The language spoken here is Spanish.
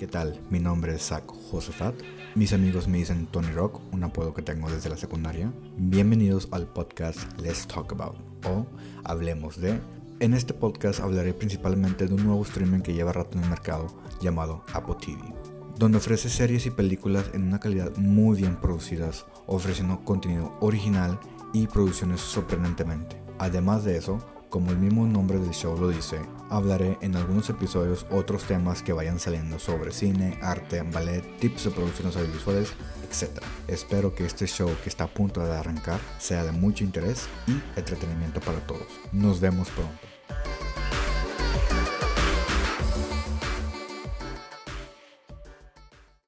¿Qué tal? Mi nombre es Zach Josefat. Mis amigos me dicen Tony Rock, un apodo que tengo desde la secundaria. Bienvenidos al podcast Let's Talk About o Hablemos de. En este podcast hablaré principalmente de un nuevo streaming que lleva rato en el mercado llamado Apple TV, donde ofrece series y películas en una calidad muy bien producidas, ofreciendo contenido original y producciones sorprendentemente. Además de eso, como el mismo nombre del show lo dice, hablaré en algunos episodios otros temas que vayan saliendo sobre cine, arte, ballet, tips de producciones audiovisuales, etc. Espero que este show que está a punto de arrancar sea de mucho interés y entretenimiento para todos. Nos vemos pronto.